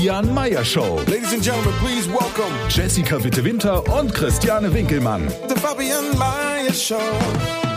Fabian Meyer Show. Ladies and gentlemen, please welcome Jessica Witte-Winter und Christiane Winkelmann. the Fabian Mayer Show.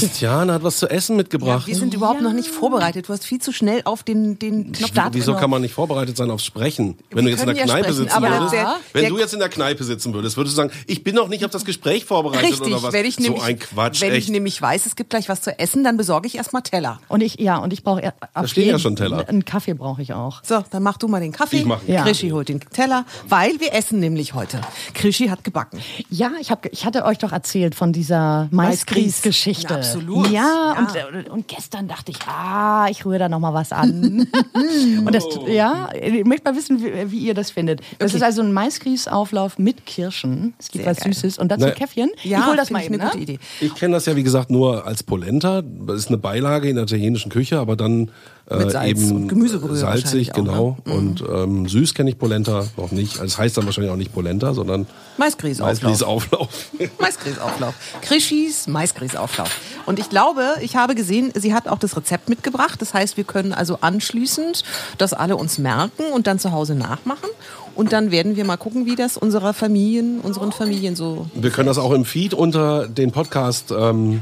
Christiane hat was zu essen mitgebracht. Wir sind überhaupt noch nicht vorbereitet. Du hast viel zu schnell auf den, den Knopf Wieso kann man nicht vorbereitet sein aufs Sprechen? Wenn du jetzt in der ja Kneipe sprechen, sitzen würdest, der- wenn der- du jetzt in der Kneipe sitzen würdest, würdest du sagen, ich bin noch nicht auf das Gespräch vorbereitet Richtig, oder was? wenn ich so nämlich, ein Quatsch, wenn echt. ich nämlich weiß, es gibt gleich was zu essen, dann besorge ich erstmal Teller. Und ich, ja, und ich brauche er- auf stehen ja schon Teller. Einen Kaffee brauche ich auch. So, dann mach du mal den Kaffee. Ich mach den Ja. Krischi holt den Teller, weil wir essen nämlich heute. Krischi hat gebacken. Ja, ich, hab, ich hatte euch doch erzählt von dieser Maisgrieß-Geschichte. Ja, absolut. Ja, Ja. Und, äh, und gestern dachte ich, ah, ich rühre da noch mal was an. und das, ja, ich möchte mal wissen, wie, wie ihr das findet. Das Okay. ist also ein Maisgrießauflauf mit Kirschen. Es gibt Sehr was geil. Süßes und dazu Ne. Käffchen. Ja, ich hol das mal ich eben, eine gute ne? Idee. Ich kenne das ja, wie gesagt, nur als Polenta. Das ist eine Beilage in der italienischen Küche, aber dann Mit Salz eben und Gemüsebrühe salzig, wahrscheinlich auch, genau. Und ähm, süß kenne ich Polenta noch nicht. Also es heißt dann wahrscheinlich auch nicht Polenta, sondern Maisgrießauflauf. Maisgrießauflauf. Maisgrießauflauf. Krischis Maisgrießauflauf. Und ich glaube, ich habe gesehen, sie hat auch das Rezept mitgebracht. Das heißt, wir können also anschließend das alle uns merken und dann zu Hause nachmachen. Und dann werden wir mal gucken, wie das unserer Familien, unseren Familien so Wir können das auch im Feed unter den Podcast ähm,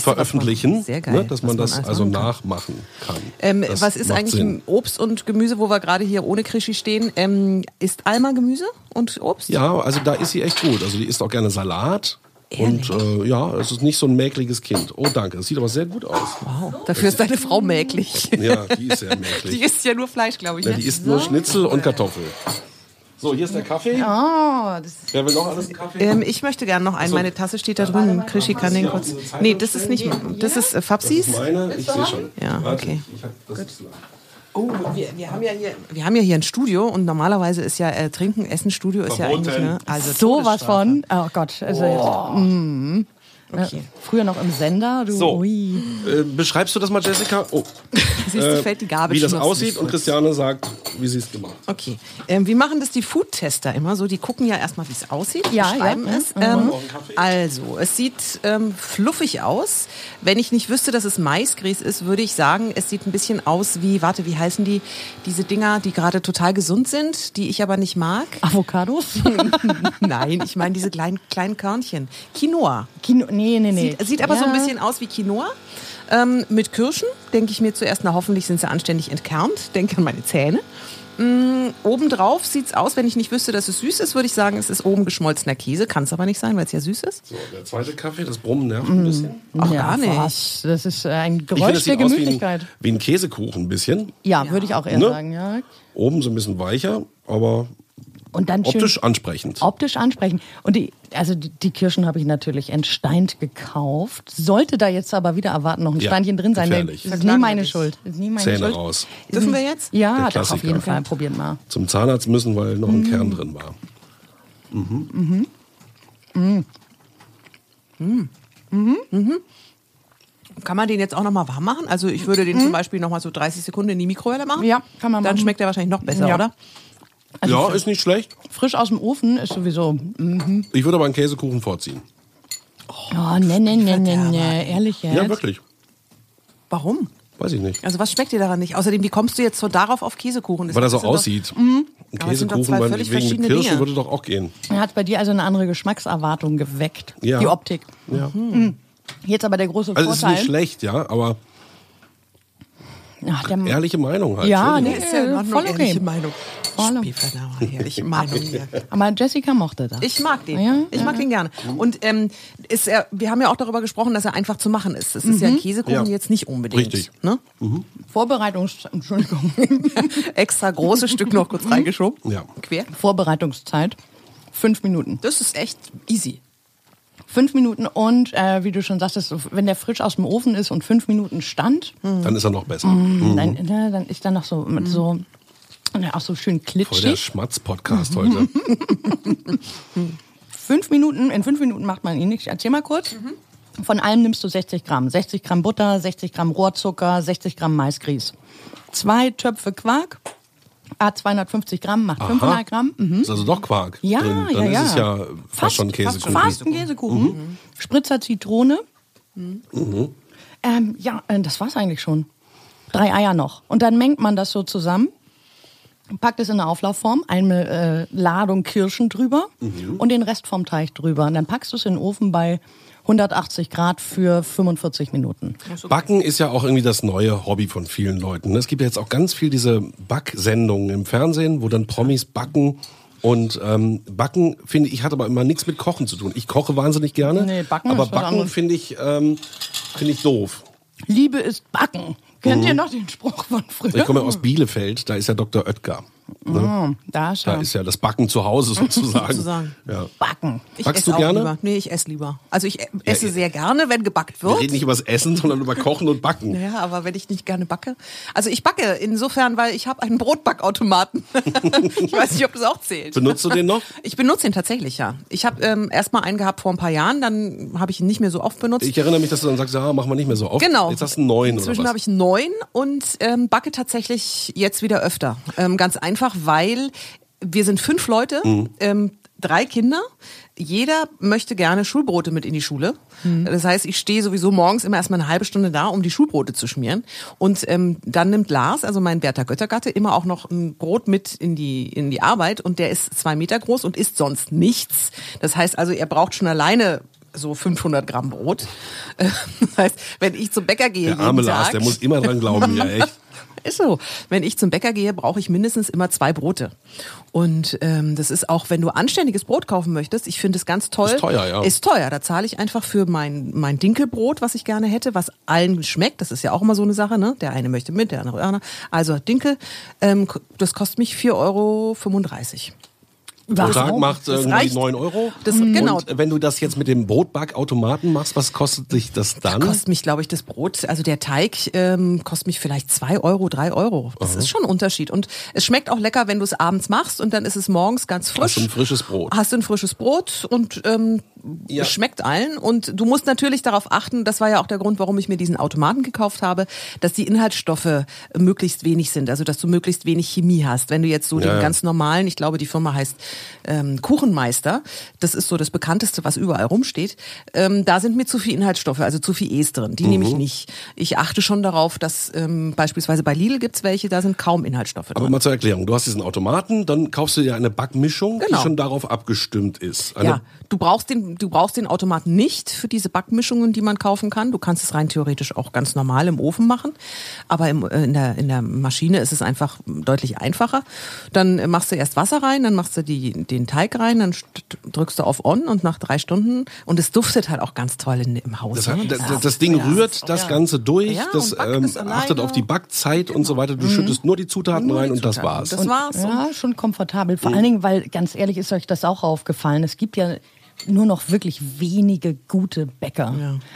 veröffentlichen, man- Sehr geil, ne, dass man das alles also nachmachen kann. Ähm, was ist eigentlich Sinn. Obst und Gemüse, wo wir gerade hier ohne Krischi stehen? Ähm, ist Alma Gemüse und Obst? Ja, also da ist sie echt gut. Also die isst auch gerne Salat. Und äh, ja, es ist nicht so ein mäkliges Kind. Oh, danke. Das sieht aber sehr gut aus. Wow. Dafür ist deine Frau mäglich. Ja, die ist sehr mäklig. Die isst ja nur Fleisch, glaube ich. ja, ne? die isst nur Schnitzel und Kartoffel. So, hier ist der Kaffee. Oh, das Wer will noch alles einen Kaffee? Ähm, ich möchte gerne noch einen. Meine Tasse steht da drüben. Krischi kann den kurz. Nee, das ist nicht. Das ist äh, Fabsis. Meine, ich sehe schon. Ja, Warte, okay. Ich hab, das ist Oh, wir, wir, haben ja hier, wir haben ja hier ein Studio und normalerweise ist ja äh, Trinken, Essen, Studio ist ja Verboten. eigentlich, ne? Also sowas von. Oh Gott. Also jetzt, mm. Okay. Ja, früher noch im Sender. Du, So. Ui. äh, beschreibst du das mal, Jessica? Oh, Siehst du, fällt die Gabel wie das aussieht und. Christiane sagt, wie sie es gemacht hat. Okay. Ähm, wie machen das die Food-Tester immer so? Die gucken ja erstmal, wie es aussieht, Ja, beschreiben ja, es. Ähm, also, es sieht ähm, fluffig aus. Wenn ich nicht wüsste, dass es Maisgrieß ist, würde ich sagen, es sieht ein bisschen aus wie, warte, wie heißen die? Diese Dinger, die gerade total gesund sind, die ich aber nicht mag. Avocados? Nein, ich meine diese kleinen, kleinen Körnchen. Quinoa. Kino, nee, nee, nee. Sieht, sieht aber so ein Ja. bisschen aus wie Quinoa. Ähm, mit Kirschen denke ich mir zuerst, na hoffentlich sind sie anständig entkernt. Denke an meine Zähne. Mm, obendrauf sieht's aus, wenn ich nicht wüsste, dass es süß ist, würde ich sagen, es ist oben geschmolzener Käse. Kann es aber nicht sein, weil es ja süß ist. So, der zweite Kaffee, das Brummen nervt ein bisschen. Ach, ja, gar nicht. Was? Das ist äh, ein Ich Geräusch finde, es der sieht aus wie Gemütlichkeit. ein, wie ein Käsekuchen ein bisschen. Ja, würde ich auch eher Ne? sagen, ja. Oben so ein bisschen weicher, aber Und dann schön optisch ansprechend. optisch ansprechen. Und die, also die, Kirschen habe ich natürlich entsteint gekauft. Sollte da jetzt aber wieder erwarten noch ein Ja, Steinchen drin sein, gefährlich. das ist nie meine Schuld. Das ist nie meine Zähne Schuld. raus. Dürfen wir jetzt? Ja, doch, auf jeden Fall. Probiert mal. Zum Zahnarzt müssen, weil noch ein Kern drin war. Kann man den jetzt auch nochmal warm machen? Also ich würde den zum Beispiel nochmal so 30 Sekunden in die Mikrowelle machen. Mhm. Ja, kann man Dann machen. schmeckt er wahrscheinlich noch besser, Ja. oder? Also ja, ist nicht schlecht. frisch aus dem Ofen ist sowieso. Ich würde aber einen Käsekuchen vorziehen. Oh, ne, ne, ne, ne, ne. Ehrlich jetzt? Ja, wirklich. Warum? Weiß ich nicht. Also was schmeckt dir daran nicht? Außerdem, wie kommst du jetzt so darauf auf Käsekuchen? Das Weil er so doch- aussieht. Ein sind doch Käsekuchen völlig wegen mit Dinge. würde doch auch gehen. Er hat bei dir also eine andere Geschmackserwartung geweckt. Ja. Die Optik. Ja. Jetzt aber der große Also es ist Vorteil. nicht schlecht, ja, aber Ach, der, ehrliche Meinung halt. Ja, nee. Ist ja Voll okay. ehrliche Meinung. Voll. Spielverdauer, ehrliche Meinung hier. aber Jessica mochte das. Ich mag den. Ja, ich ja. mag den gerne. Und ähm, ist er, wir haben ja auch darüber gesprochen, dass er einfach zu machen ist. Es ist ja ein Käsekuchen Ja. jetzt nicht unbedingt. Richtig. Ne? Vorbereitungs Entschuldigung. Extra großes Stück noch kurz reingeschoben. Ja. Quer. Vorbereitungszeit. Fünf Minuten. Das ist echt easy. Fünf Minuten und äh, wie du schon sagtest, wenn der frisch aus dem Ofen ist und fünf Minuten stand, Dann ist er noch besser. dann, ne, dann ist er noch so, so ja, auch so schön Voll der klitschig. Schmatz-Podcast heute. Fünf Minuten, in fünf Minuten macht man ihn nicht. Ich erzähl mal kurz. Von allem nimmst du 60 Gramm. 60 Gramm Butter, 60 Gramm Rohrzucker, 60 Gramm Maisgrieß. Zwei Töpfe Quark, ah, 250 Gramm macht 500 Gramm. Mhm. Ist also doch Quark Ja, drin. ja, Dann ja. ist es ja fast, schon Käsekuchen. Fast ein Käsekuchen. Spritzer Zitrone. Ähm, ja, äh, das war's eigentlich schon. Drei Eier noch. Und dann mengt man das so zusammen, packt es in eine Auflaufform, eine äh, Ladung Kirschen drüber und den Rest vom Teig drüber. Und dann packst du es in den Ofen bei 180 Grad für 45 Minuten. Backen ist ja auch irgendwie das neue Hobby von vielen Leuten. ne? Es gibt ja jetzt auch ganz viel diese Backsendungen im Fernsehen, wo dann Promis backen. Und ähm, Backen, finde ich, hat aber immer nichts mit Kochen zu tun. Ich koche wahnsinnig gerne, Nee, Backen aber Backen finde ich, ähm, finde ich doof. Liebe ist Backen. Kennt ihr noch den Spruch von früher? Mhm. Ich komme aus Bielefeld, da ist ja Dr. Oetker. Ne? da ist Da er. ist ja das Backen zu Hause sozusagen. Sozusagen. Ja. Backen. Ich Backst esse du gerne? Lieber. Nee, ich esse lieber. Also ich esse Ja, sehr gerne, wenn gebackt Wir wird. reden nicht über das Essen, sondern über Kochen und Backen. Ja, aber wenn ich nicht gerne backe. Also ich backe insofern, weil ich habe einen Brotbackautomaten. ich weiß nicht, ob das auch zählt. Benutzt du den noch? Ich benutze ihn tatsächlich, ja. Ich habe ähm, erst mal einen gehabt vor ein paar Jahren, dann habe ich ihn nicht mehr so oft benutzt. Ich erinnere mich, dass du dann sagst, ja, machen wir nicht mehr so oft. Genau. Jetzt hast du einen neuen Inzwischen habe ich einen neun und ähm, backe tatsächlich jetzt wieder öfter. Ähm, ganz einfach, weil wir sind fünf Leute, Mhm. ähm, drei Kinder. Jeder möchte gerne Schulbrote mit in die Schule. Das heißt, ich stehe sowieso morgens immer erstmal eine halbe Stunde da, um die Schulbrote zu schmieren. Und ähm, dann nimmt Lars, also mein Bertha Göttergatte, immer auch noch ein Brot mit in die, in die Arbeit. Und der ist zwei Meter groß und isst sonst nichts. Das heißt also, er braucht schon alleine so 500 Gramm Brot. Das heißt, wenn ich zum Bäcker gehe, Der arme jeden Lars, Tag, der muss immer dran glauben, ja echt. Ist so. Wenn ich zum Bäcker gehe, brauche ich mindestens immer zwei Brote. Und ähm, das ist auch, wenn du anständiges Brot kaufen möchtest, ich finde es ganz toll. Ist teuer, ja. Ist teuer. Da zahle ich einfach für mein, mein Dinkelbrot, was ich gerne hätte, was allen schmeckt. Das ist ja auch immer so eine Sache, ne? Der eine möchte mit, der andere. andere. Also Dinkel, ähm, das kostet mich 4,35 Euro. Pro Tag macht Das irgendwie reicht. 9 Euro. Das- genau. Und wenn du das jetzt mit dem Brotbackautomaten machst, was kostet dich das dann? Kostet mich, glaube ich, das Brot, also der Teig ähm, kostet mich vielleicht zwei Euro, drei Euro. Das ist schon ein Unterschied. Und es schmeckt auch lecker, wenn du es abends machst und dann ist es morgens ganz frisch. Hast du ein frisches Brot. Hast du ein frisches Brot und ähm, Ja. schmeckt allen. Und du musst natürlich darauf achten, das war ja auch der Grund, warum ich mir diesen Automaten gekauft habe, dass die Inhaltsstoffe möglichst wenig sind. Also dass du möglichst wenig Chemie hast. Wenn du jetzt so Ja, den ganz normalen, ich glaube, die Firma heißt ähm, Kuchenmeister, das ist so das bekannteste, was überall rumsteht, ähm, da sind mir zu viel Inhaltsstoffe, also zu viel E's drin. Die Mhm. nehme ich nicht. Ich achte schon darauf, dass ähm, beispielsweise bei Lidl gibt's welche, da sind kaum Inhaltsstoffe drin. Aber mal zur Erklärung. Du hast diesen Automaten, dann kaufst du dir eine Backmischung, die Genau. schon darauf abgestimmt ist. Eine Ja, du brauchst den, du brauchst den Automaten nicht für diese Backmischungen, die man kaufen kann. Du kannst es rein theoretisch auch ganz normal im Ofen machen, aber im, äh, in, der, in der Maschine ist es einfach deutlich einfacher. Dann äh, machst du erst Wasser rein, dann machst du die, den Teig rein, dann st- drückst du auf On und nach drei Stunden und es duftet halt auch ganz toll in, im Haus. Das, hat, das, das Ding rührt das Ganze durch, Ja, das und ähm, achtet auf die Backzeit und so weiter. Du schüttest nur die Zutaten Nur die rein und das Zutaten. war's. Das war's. Ja, schon komfortabel. Vor allen Dingen, weil ganz ehrlich ist euch das auch aufgefallen. Es gibt ja nur noch wirklich wenige gute Bäcker.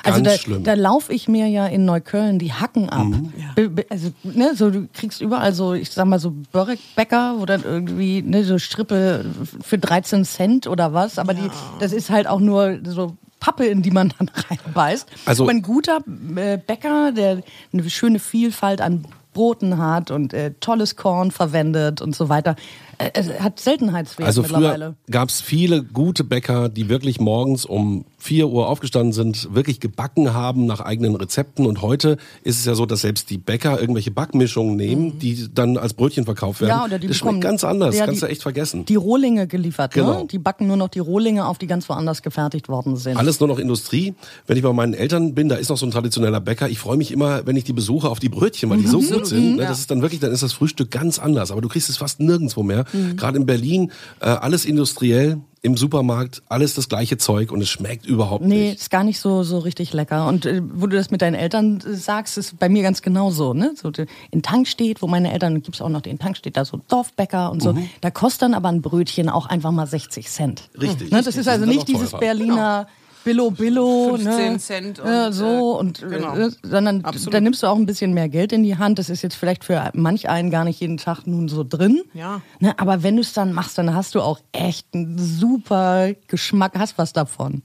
also Ganz da, schlimm. da laufe ich mir ja in Neukölln die Hacken ab. Be- be- Also, ne, so du kriegst überall so, ich sag mal so Börek-Bäcker, wo dann irgendwie ne, so Strippe für 13 Cent oder was. Aber die, das ist halt auch nur so Pappe, in die man dann reinbeißt. Also- Aber ein guter äh, Bäcker, der eine schöne Vielfalt an Broten hat und äh, tolles Korn verwendet und so weiter, äh, hat Seltenheitswert Also früher mittlerweile. gab es viele gute Bäcker, die wirklich morgens um 4 Uhr aufgestanden sind, wirklich gebacken haben nach eigenen Rezepten. Und heute ist es ja so, dass selbst die Bäcker irgendwelche Backmischungen nehmen, die dann als Brötchen verkauft werden. Mhm. Ja, oder die das bekommen- schmeckt ganz anders, Ja, kannst du echt vergessen. Die Rohlinge geliefert, Genau. ne? Die backen nur noch die Rohlinge auf, die ganz woanders gefertigt worden sind. Alles nur noch Industrie. Wenn ich bei meinen Eltern bin, da ist noch so ein traditioneller Bäcker. Ich freue mich immer, wenn ich die besuche, auf die Brötchen, weil die so gut sind. Ne? Das ist dann wirklich, dann ist das Frühstück ganz anders. Aber du kriegst es fast nirgendwo mehr. Gerade in Berlin, äh, alles industriell, im Supermarkt, alles das gleiche Zeug und es schmeckt überhaupt Nee, nicht. ist gar nicht so, so richtig lecker. Und äh, wo du das mit deinen Eltern äh, sagst, ist bei mir ganz genauso. Ne? So, in Tankstedt, wo meine Eltern, gibt's auch noch den Tankstedt, da so Dorfbäcker und so. Mhm. Da kostet dann aber ein Brötchen auch einfach mal 60 Cent. Richtig. Ne? Das ist also nicht dieses. Berliner Billo Billo, 15 ne? Cent und, ja, so äh, und genau. äh, sondern Absolut. da nimmst du auch ein bisschen mehr Geld in die Hand. Das ist jetzt vielleicht für manch einen gar nicht jeden Tag nun so drin. Ja. Ne, aber wenn du es dann machst, dann hast du auch echt einen super Geschmack, hast was davon.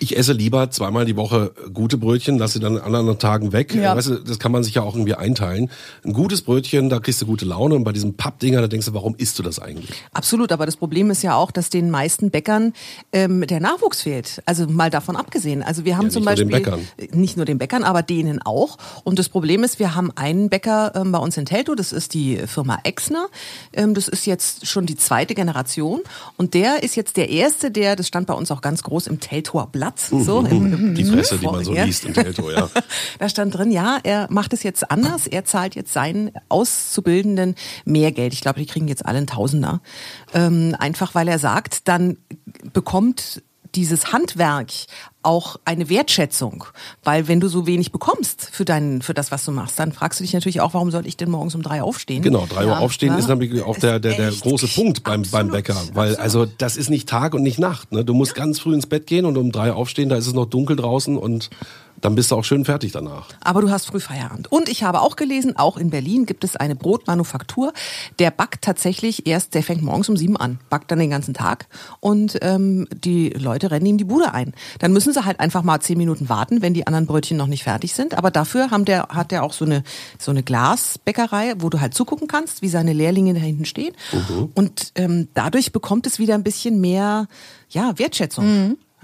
Ich esse lieber zweimal die Woche gute Brötchen, lasse sie dann an anderen Tagen weg. Ja. Weißt du, das kann man sich ja auch irgendwie einteilen. Ein gutes Brötchen, da kriegst du gute Laune und bei diesen Pappdinger, da denkst du, warum isst du das eigentlich? Absolut, aber das Problem ist ja auch, dass den meisten Bäckern ähm, der Nachwuchs fehlt. Also mal davon abgesehen. Also wir haben Ja, zum Beispiel den Bäckern. äh, nicht nur den Bäckern, aber denen auch. Und das Problem ist, wir haben einen Bäcker ähm, bei uns in Teltow, das ist die Firma Exner. Ähm, das ist jetzt schon die zweite Generation und der ist jetzt der erste, der, das stand bei uns auch ganz groß im Teltower Blatt, so im Die Fresse, die man so liest in Teltow, ja. Da stand drin, ja, er macht es jetzt anders. Er zahlt jetzt seinen Auszubildenden mehr Geld. Ich glaube, die kriegen jetzt alle einen Tausender. Ähm, einfach weil er sagt, dann bekommt dieses Handwerk auch eine Wertschätzung, weil wenn du so wenig bekommst für dein, für das, was du machst, dann fragst du dich natürlich auch, warum soll ich denn morgens um drei aufstehen? Genau, drei Uhr Ja, aufstehen ja. ist nämlich auch der, der, der große Punkt beim, beim absolut, Bäcker. Weil, also, das ist nicht Tag und nicht Nacht. Ne? Du musst ganz früh ins Bett gehen und um drei aufstehen, da ist es noch dunkel draußen und dann bist du auch schön fertig danach. Aber du hast früh Feierabend. Und ich habe auch gelesen, auch in Berlin gibt es eine Brotmanufaktur. Der backt tatsächlich erst, der fängt morgens um sieben an, backt dann den ganzen Tag und ähm, die Leute rennen ihm die Bude ein. Dann müssen sie halt einfach mal zehn Minuten warten, wenn die anderen Brötchen noch nicht fertig sind. Aber dafür haben der, hat der auch so eine, so eine Glasbäckerei, wo du halt zugucken kannst, wie seine Lehrlinge da hinten stehen. Und ähm, dadurch bekommt es wieder ein bisschen mehr ja, Wertschätzung.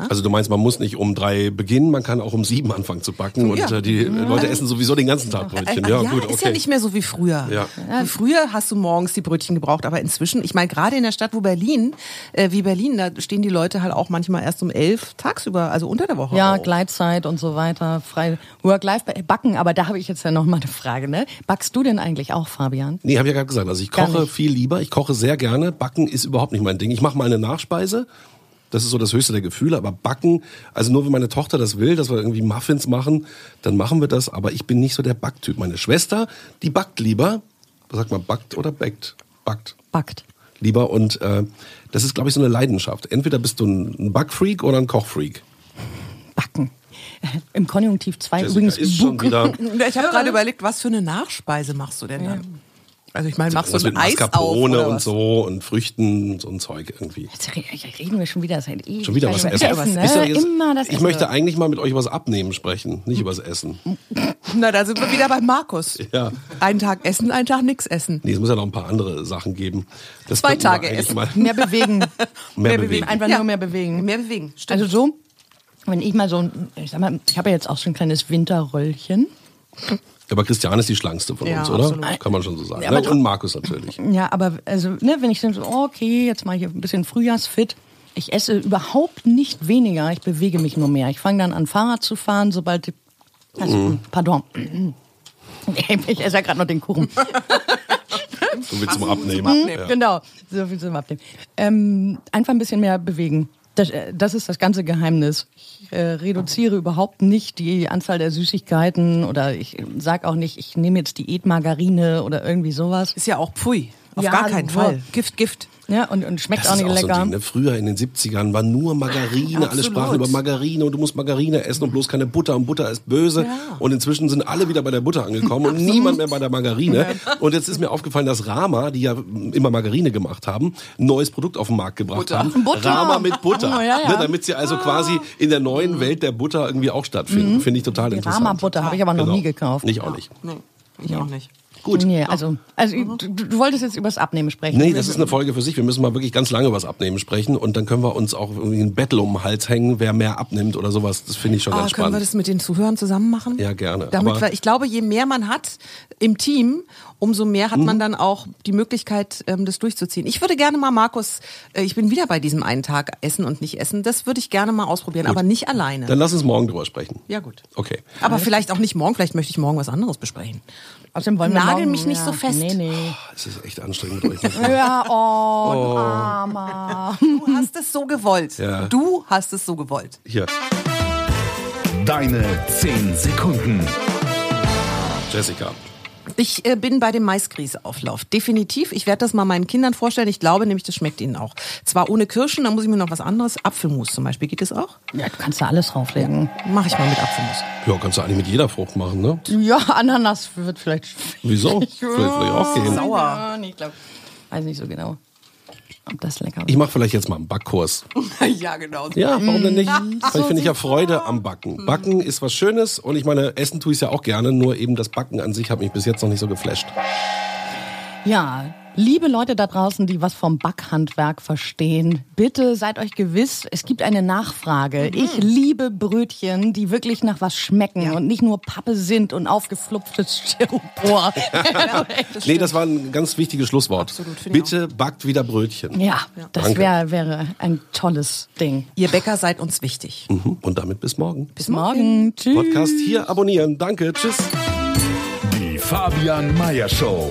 Also du meinst, man muss nicht um drei beginnen, man kann auch um sieben anfangen zu backen Ja. und äh, die Leute essen sowieso den ganzen Tag Brötchen. Äh, Ja, ja, gut, ist ja okay. nicht mehr so wie früher. Ja. Früher hast du morgens die Brötchen gebraucht, aber inzwischen, ich meine, gerade in der Stadt wo Berlin, äh, wie Berlin, da stehen die Leute halt auch manchmal erst um elf tagsüber, also unter der Woche. Ja, auf. Gleitzeit und so weiter, frei Work-Life backen, aber da habe ich jetzt ja noch mal eine Frage, ne? Backst du denn eigentlich auch, Fabian? Nee, habe ich ja gerade gesagt. Also ich koche viel lieber. Ich koche sehr gerne. Backen ist überhaupt nicht mein Ding. Ich mache mal eine Nachspeise. Das ist so das höchste der Gefühle. Aber Backen, also nur wenn meine Tochter das will, dass wir irgendwie Muffins machen, dann machen wir das. Aber ich bin nicht so der Backtyp. Meine Schwester, die backt lieber. Was sagt man, backt oder backt? Backt. Backt. Lieber. Und äh, das ist, glaube ich, so eine Leidenschaft. Entweder bist du ein Backfreak oder ein Kochfreak. Backen. Im Konjunktiv 2 Jessica übrigens ist schon wieder Ich habe gerade überlegt, was für eine Nachspeise machst du denn dann? Also ich meine, machst du was ein mit Eis auf Mascarpone oder und was? so und Früchten und so ein Zeug irgendwie. Jetzt re- jetzt reden wir schon wieder seit ewig. Schon wieder was essen. Essen ne? Wisst ihr, jetzt- Immer das ich Essen. möchte eigentlich mal mit euch über das Abnehmen sprechen, nicht über das Essen. Na, da sind wir wieder bei Markus. Ja. Einen Tag essen, einen Tag nix essen. Nee, es muss ja noch ein paar andere Sachen geben. Das Zwei Tage essen. Mal Mehr bewegen. mehr bewegen. Einfach Ja. nur mehr bewegen. Mehr bewegen, stimmt. Also so, wenn ich mal so, ein- ich sag mal, ich habe ja jetzt auch so ein kleines Winterröllchen. Aber Christian ist die schlankste von Ja, uns, oder? absolut. Kann man schon so sagen. Ja, ne? Und Markus natürlich. Ja, aber also, ne, wenn ich dann so, oh, okay, jetzt mal hier ein bisschen Frühjahrsfit. Ich esse überhaupt nicht weniger, ich bewege mich nur mehr. Ich fange dann an, Fahrrad zu fahren, sobald die, also, pardon. Ich esse ja gerade noch den Kuchen. So willst zum Abnehmen. Abnehmen. Genau, so viel zum Abnehmen. Ähm, einfach ein bisschen mehr bewegen. Das, äh, das ist das ganze Geheimnis. Ich äh, reduziere überhaupt nicht die Anzahl der Süßigkeiten oder ich sag auch nicht, ich nehme jetzt Diätmargarine oder irgendwie sowas. Ist ja auch Pfui. Auf Ja, gar keinen so. Fall. Gift, Gift. Ja, und, und schmeckt Das auch ist nicht auch so lecker. ein Ding. Ne? Früher in den 70ern war nur Margarine. Alle sprachen über Margarine und du musst Margarine essen und bloß keine Butter. Und Butter ist böse. Und inzwischen sind alle wieder bei der Butter angekommen und niemand mehr bei der Margarine. Und jetzt ist mir aufgefallen, dass Rama, die ja immer Margarine gemacht haben, ein neues Produkt auf den Markt gebracht Butter. haben. Butter. Rama mit Butter. Oh, ja, ja. Ne? Damit sie also quasi in der neuen Welt der Butter irgendwie auch stattfinden. Finde ich total Die interessant. Rama-Butter habe ich aber noch Genau. nie gekauft. Ich auch nicht. Nee, ich auch nicht. Gut. Nee, also, also du, du wolltest jetzt übers Abnehmen sprechen. Nee, das ist eine Folge für sich. Wir müssen mal wirklich ganz lange über das Abnehmen sprechen und dann können wir uns auch irgendwie ein Battle um den Hals hängen, wer mehr abnimmt oder sowas. Das finde ich schon Ah, ganz können wir spannend. das mit den Zuhörern zusammen machen? Ja, gerne. Damit Aber- wir, ich glaube, je mehr man hat im Team, umso mehr hat Mhm. man dann auch die Möglichkeit, ähm, das durchzuziehen. Ich würde gerne mal, Markus, äh, ich bin wieder bei diesem einen Tag Essen und nicht Essen. Das würde ich gerne mal ausprobieren, aber nicht alleine. Dann lass uns morgen drüber sprechen. ja, gut. Okay. Aber vielleicht auch nicht morgen, vielleicht möchte ich morgen was anderes besprechen. Außerdem wollen wir Nagel morgen- mich nicht so fest. Nee, nee. Es ist echt anstrengend mit euch. Ja, oh, du Armer. Du hast es so gewollt. Ja. Du hast es so gewollt. Hier, Deine 10 Sekunden. Jessica. Ich äh, bin bei dem Maisgrießauflauf. Definitiv. Ich werde das mal meinen Kindern vorstellen. Ich glaube nämlich, das schmeckt ihnen auch. Zwar ohne Kirschen, da muss ich mir noch was anderes. Apfelmus zum Beispiel. Geht das auch? Ja, du kannst da alles drauflegen. Mache ich mal mit Apfelmus. Ja, kannst du eigentlich mit jeder Frucht machen, ne? Ja, Ananas wird vielleicht. Wieso? Vielleicht, vielleicht auch gehen. Sauer. Ja, nee, ich glaub, weiß nicht so genau, ob das lecker Ich mache vielleicht jetzt mal einen Backkurs. ja, genau. Ja, warum denn nicht? Weil ich finde ich ja Freude am Backen. Backen ist was Schönes und ich meine, Essen tue ich ja auch gerne, nur eben das Backen an sich hat mich bis jetzt noch nicht so geflasht. Ja, liebe Leute da draußen, die was vom Backhandwerk verstehen, bitte seid euch gewiss, es gibt eine Nachfrage. Ich liebe Brötchen, die wirklich nach was schmecken und nicht nur Pappe sind und aufgeflupftes Styropor. Nee, das war ein ganz wichtiges Schlusswort. Absolut, finde ich Bitte backt wieder Brötchen. ja, das Danke. wär, wäre ein tolles Ding. Ihr Bäcker seid uns wichtig. Mhm. Und damit bis morgen. Bis morgen. Tschüss. Podcast hier abonnieren. Danke. Tschüss. Die Fabian Meyer Show.